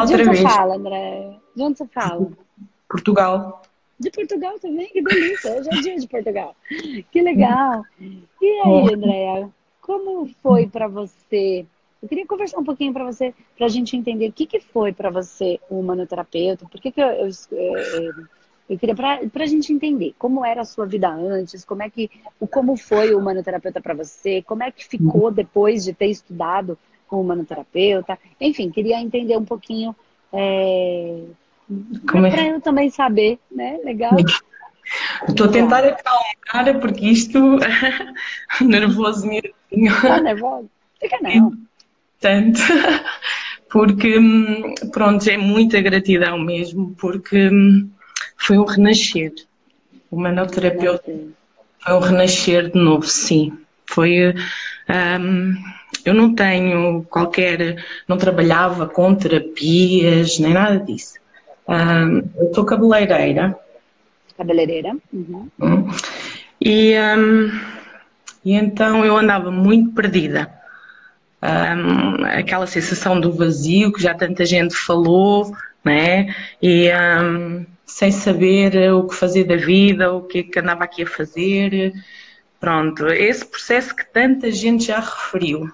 Outra de onde vez. você fala, André? De onde você fala? Portugal. De Portugal também, que delícia. Hoje é dia de Portugal. Que legal. E aí, Andréa, como foi para você? Eu queria conversar um pouquinho para você, para a gente entender o que, que foi para você o humanoterapeuta. Por que, que eu, eu, eu, eu queria para a gente entender como era a sua vida antes, como é que o como foi o humanoterapeuta para você, como é que ficou depois de ter estudado com o humanoterapeuta. Enfim, queria entender um pouquinho. É, é? para eu também saber, né? Legal. Estou a tentar acalmar porque isto nervoso mesmo. Tá nervosa? Fica não. Tanto. Porque, hum, pronto, é muita gratidão mesmo, porque hum, foi um renascer. O manoterapeuta foi um renascer de novo, sim. Foi. Hum, eu não tenho qualquer. Não trabalhava com terapias, nem nada disso. Hum, eu sou cabeleireira. Cabeleireira. Uhum. Hum. E, hum, e então eu andava muito perdida. Hum, aquela sensação do vazio que já tanta gente falou, né? E hum, sem saber o que fazer da vida, o que é que andava aqui a fazer. Pronto, esse processo que tanta gente já referiu.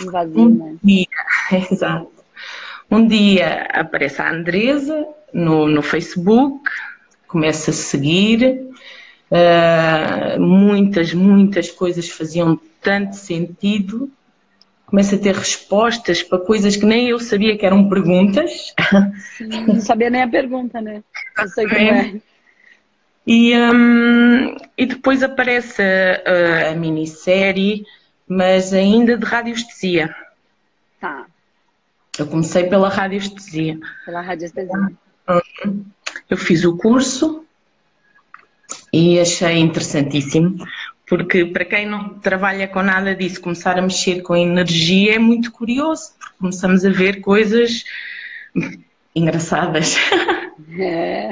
Um vazio? Um dia, exato. Um dia aparece a Andresa no, no Facebook, começa a seguir, uh, muitas, muitas coisas faziam tanto sentido, começa a ter respostas para coisas que nem eu sabia que eram perguntas. Não sabia nem a pergunta, né? Eu sei como é. E, um, e depois aparece a, a, a minissérie, mas ainda de radiestesia. Tá. Eu comecei pela radiestesia. Pela radiestesia. Eu fiz o curso e achei interessantíssimo, porque para quem não trabalha com nada disso, começar a mexer com energia é muito curioso, porque começamos a ver coisas engraçadas. É.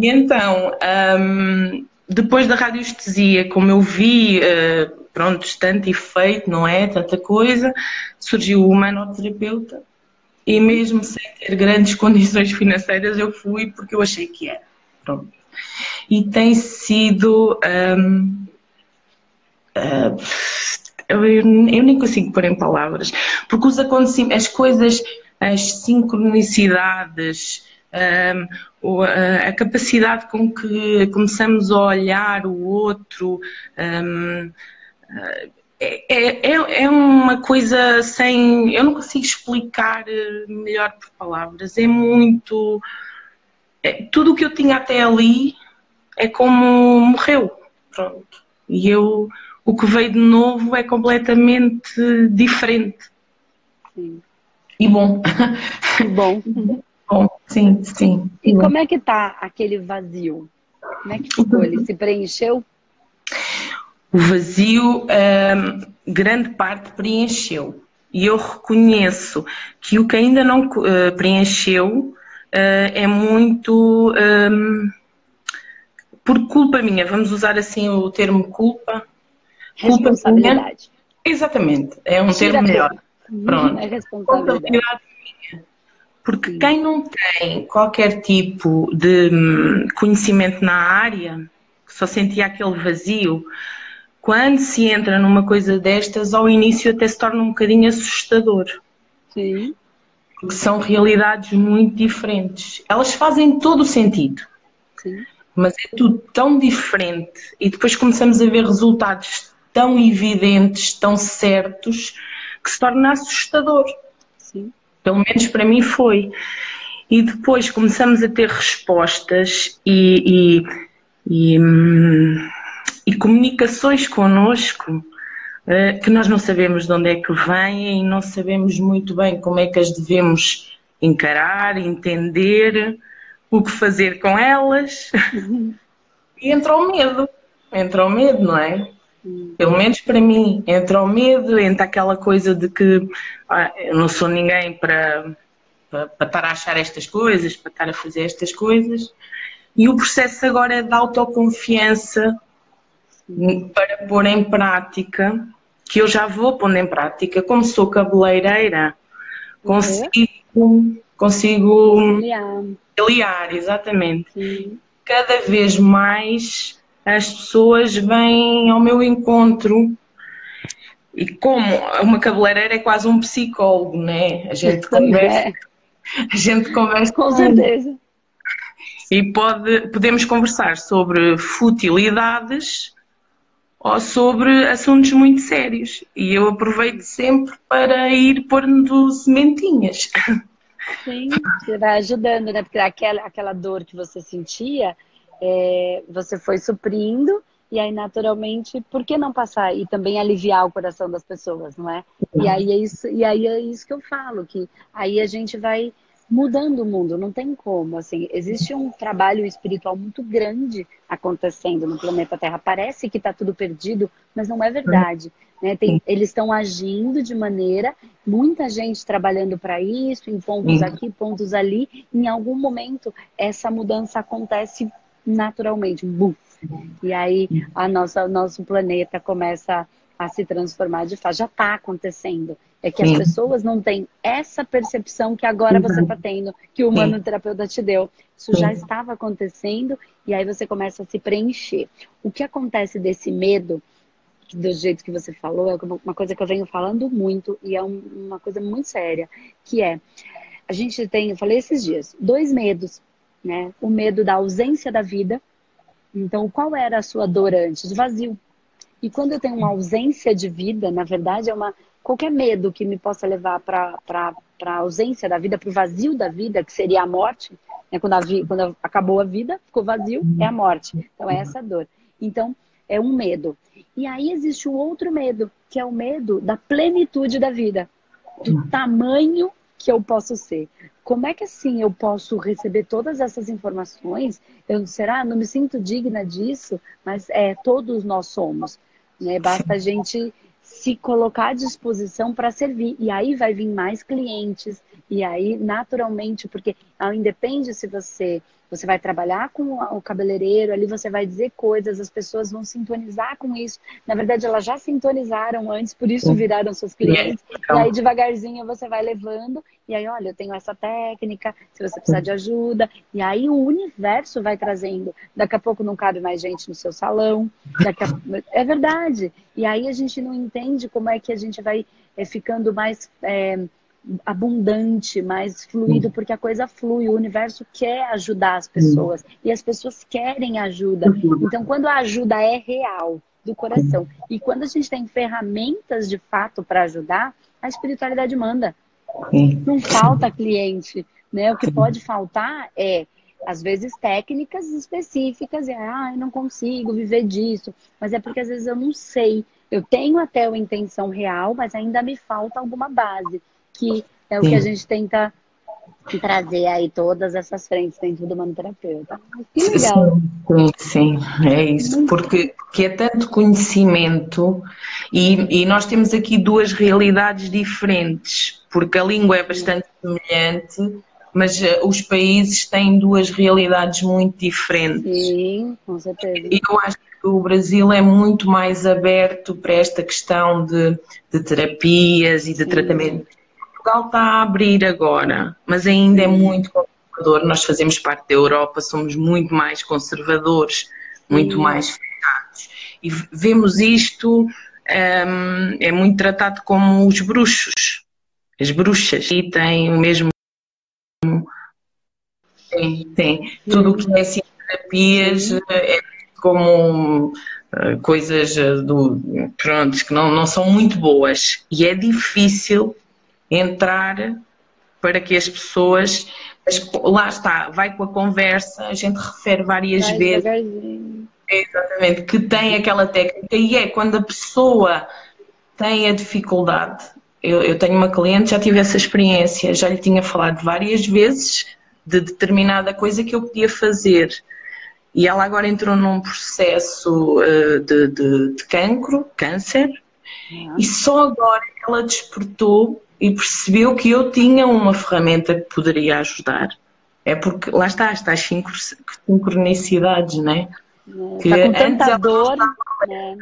E então, um, depois da radiestesia, como eu vi, uh, pronto, tanto efeito, não é? Tanta coisa, surgiu o humanoterapeuta e mesmo sem ter grandes condições financeiras, eu fui porque eu achei que era. Pronto. E tem sido. Um, uh, eu, eu, nem consigo pôr em palavras, porque os acontecimentos, as coisas, as sincronicidades, um, a capacidade com que começamos a olhar o outro. Um, é, é, é, uma coisa sem. Eu não consigo explicar melhor por palavras. É muito. É, tudo o que eu tinha até ali é como morreu. Pronto. E eu. O que veio de novo é completamente diferente. Sim. E bom. E bom. sim, sim. E como é que tá aquele vazio? Como é que ficou? Ele se preencheu? O vazio, hum, grande parte preencheu. E eu reconheço que o que ainda não uh, preencheu uh, é muito um, por culpa minha. Vamos usar assim o termo culpa. Responsabilidade. Culpa Exatamente, é um Tira termo melhor. Uhum, Pronto. É responsabilidade. minha. Porque quem não tem qualquer tipo de hum, conhecimento na área, só sentia aquele vazio, quando se entra numa coisa destas, ao início até se torna um bocadinho assustador. Sim. Porque são realidades muito diferentes. Elas fazem todo o sentido. Sim. Mas é tudo tão diferente e depois começamos a ver resultados tão evidentes, tão certos, que se torna assustador. Pelo menos para mim foi. E depois começamos a ter respostas e, e, e, e comunicações connosco uh, que nós não sabemos de onde é que vêm e não sabemos muito bem como é que as devemos encarar, entender, o que fazer com elas. e entra o medo. Entra o medo, não é? Pelo menos para mim, entra o medo, entra aquela coisa de que ah, eu não sou ninguém para, para, para estar a achar estas coisas, para estar a fazer estas coisas. E o processo agora é de autoconfiança para pôr em prática, que eu já vou pondo em prática, como sou cabeleireira, consigo, consigo aliar, exatamente. Sim. Cada vez mais as pessoas vêm ao meu encontro e como uma cabeleireira é quase um psicólogo, né? A gente conversa, a gente conversa com certeza. E pode, podemos conversar sobre futilidades ou sobre assuntos muito sérios. E eu aproveito sempre para ir pôr-no sementinhas. Sim, você vai ajudando, né? Porque aquela, aquela dor que você sentia, é, você foi suprindo e aí, naturalmente, por que não passar e também aliviar o coração das pessoas, não é? E aí é isso, e aí é isso que eu falo, que aí a gente vai mudando o mundo, não tem como, assim, existe um trabalho espiritual muito grande acontecendo no planeta Terra. Parece que está tudo perdido, mas não é verdade. Né? Tem, eles estão agindo de maneira, muita gente trabalhando para isso, em pontos aqui, pontos ali. Em algum momento, essa mudança acontece naturalmente. E aí a nossa, o nosso planeta começa a se transformar de fato. Já está acontecendo. É que Sim. as pessoas não têm essa percepção que agora uhum. você está tendo, que o humano terapeuta te deu. Isso Sim. já estava acontecendo e aí você começa a se preencher. O que acontece desse medo, do jeito que você falou, é uma coisa que eu venho falando muito e é uma coisa muito séria, que é a gente tem, eu falei esses dias, dois medos, né? O medo da ausência da vida então, qual era a sua dor antes? Vazio. E quando eu tenho uma ausência de vida, na verdade, é uma qualquer medo que me possa levar para a ausência da vida, para o vazio da vida, que seria a morte, né? quando, a vi, quando acabou a vida, ficou vazio, é a morte. Então, é essa dor. Então, é um medo. E aí existe um outro medo, que é o medo da plenitude da vida, do tamanho que eu posso ser como é que assim eu posso receber todas essas informações? Eu será, não me sinto digna disso, mas é todos nós somos, né? Basta a gente se colocar à disposição para servir e aí vai vir mais clientes e aí naturalmente, porque independe se você você vai trabalhar com o cabeleireiro, ali você vai dizer coisas, as pessoas vão sintonizar com isso. Na verdade, elas já sintonizaram antes, por isso viraram seus clientes. E aí, devagarzinho, você vai levando. E aí, olha, eu tenho essa técnica, se você precisar de ajuda. E aí, o universo vai trazendo. Daqui a pouco não cabe mais gente no seu salão. A... É verdade. E aí, a gente não entende como é que a gente vai é, ficando mais. É, abundante, mais fluido, porque a coisa flui, o universo quer ajudar as pessoas e as pessoas querem ajuda. Então, quando a ajuda é real, do coração, e quando a gente tem ferramentas de fato para ajudar, a espiritualidade manda. Não falta cliente, né? O que pode faltar é às vezes técnicas específicas e ah, eu não consigo viver disso, mas é porque às vezes eu não sei. Eu tenho até a intenção real, mas ainda me falta alguma base que é o Sim. que a gente tenta trazer aí todas essas frentes dentro do manoterapeuta. Que legal. Sim, sim, é isso, porque, porque é tanto conhecimento e, e nós temos aqui duas realidades diferentes, porque a língua é bastante semelhante, mas uh, os países têm duas realidades muito diferentes. Sim, com certeza. E eu acho que o Brasil é muito mais aberto para esta questão de, de terapias e de Sim. tratamento Portugal está a abrir agora, mas ainda é muito conservador. Nós fazemos parte da Europa, somos muito mais conservadores, muito uhum. mais fechados. E vemos isto, um, é muito tratado como os bruxos, as bruxas. E tem o mesmo. Tem, tem. Tudo o que é assim, terapias é como uh, coisas do, pronto, que não, não são muito boas. E é difícil entrar para que as pessoas. Lá está, vai com a conversa, a gente refere várias vai vezes. Exatamente, que tem aquela técnica e é quando a pessoa tem a dificuldade. Eu, eu tenho uma cliente, já tive essa experiência, já lhe tinha falado várias vezes de determinada coisa que eu podia fazer. E ela agora entrou num processo uh, de, de, de cancro, câncer, e só agora ela despertou e percebeu que eu tinha uma ferramenta que poderia ajudar. É porque lá está, está as sincronicidades, né? É, que tá com tanta dor, né?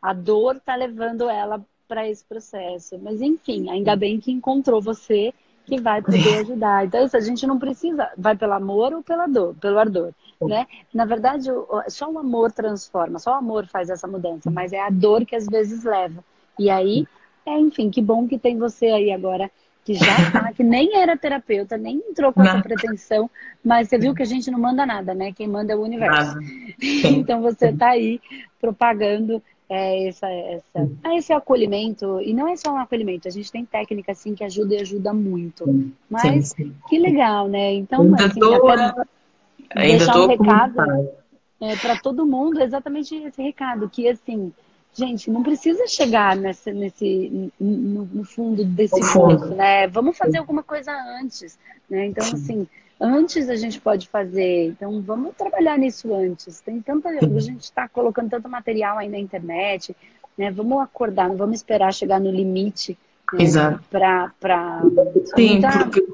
A dor está levando ela para esse processo. Mas enfim, ainda bem que encontrou você que vai poder ajudar. Então, isso, a gente não precisa, vai pelo amor ou pela dor, pelo ardor, né? Na verdade, só o amor transforma, só o amor faz essa mudança, mas é a dor que às vezes leva. E aí, é, enfim, que bom que tem você aí agora que já tá, que nem era terapeuta, nem entrou com essa pretensão, mas você viu que a gente não manda nada, né? Quem manda é o universo. Então você tá aí propagando é, essa, essa, ah, esse acolhimento, e não é só um acolhimento, a gente tem técnica assim que ajuda e ajuda muito. Mas sim, sim. que legal, né? Então, ainda assim, tô, ainda deixar tô um recado é, para todo mundo, exatamente esse recado, que assim, gente, não precisa chegar nesse, nesse no, no fundo desse poço, né? Vamos fazer alguma coisa antes, né? Então, assim, antes a gente pode fazer. Então, vamos trabalhar nisso antes. Tem tanta. A gente está colocando tanto material aí na internet, né? Vamos acordar, não vamos esperar chegar no limite. Né? Exato. Para. Pra... Sim, porque.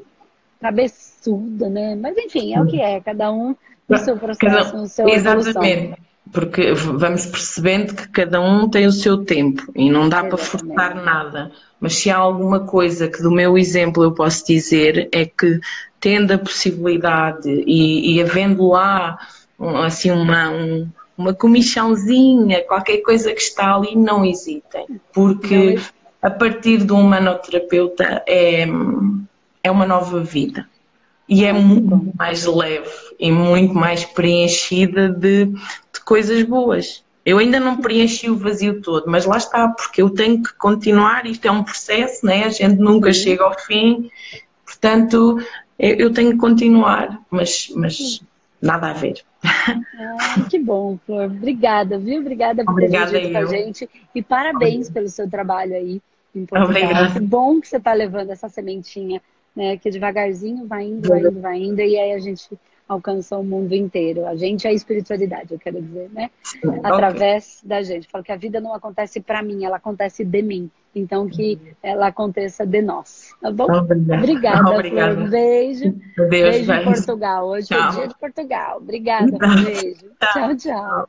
Cabeçuda, né? Mas, enfim, é o que é. Cada um no seu processo, no seu Exatamente. Evolução porque vamos percebendo que cada um tem o seu tempo e não dá Exatamente. para forçar nada. Mas se há alguma coisa que do meu exemplo eu posso dizer é que tendo a possibilidade e, e havendo lá assim uma, um, uma comichãozinha, qualquer coisa que está ali, não hesitem, porque a partir do humanoterapeuta é, é uma nova vida e é muito mais leve e muito mais preenchida de, de coisas boas. Eu ainda não preenchi o vazio todo, mas lá está, porque eu tenho que continuar, isto é um processo, né? a gente nunca chega ao fim, portanto eu tenho que continuar, mas, mas nada a ver. Ah, que bom, Flor. Obrigada, viu? Obrigada por Obrigada ter vindo com a gente e parabéns pelo seu trabalho aí em Portugal. Obrigada. Que bom que você está levando essa sementinha né? Que devagarzinho vai indo, vai indo, vai indo, e aí a gente alcança o mundo inteiro. A gente é a espiritualidade, eu quero dizer, né? Através da gente. Falo que a vida não acontece para mim, ela acontece de mim. Então que ela aconteça de nós, tá bom? Obrigada, Obrigada, Obrigada. Flor. Beijo. Deus, beijo em Portugal. Hoje tchau. é o dia de Portugal. Obrigada, beijo. tchau. tchau.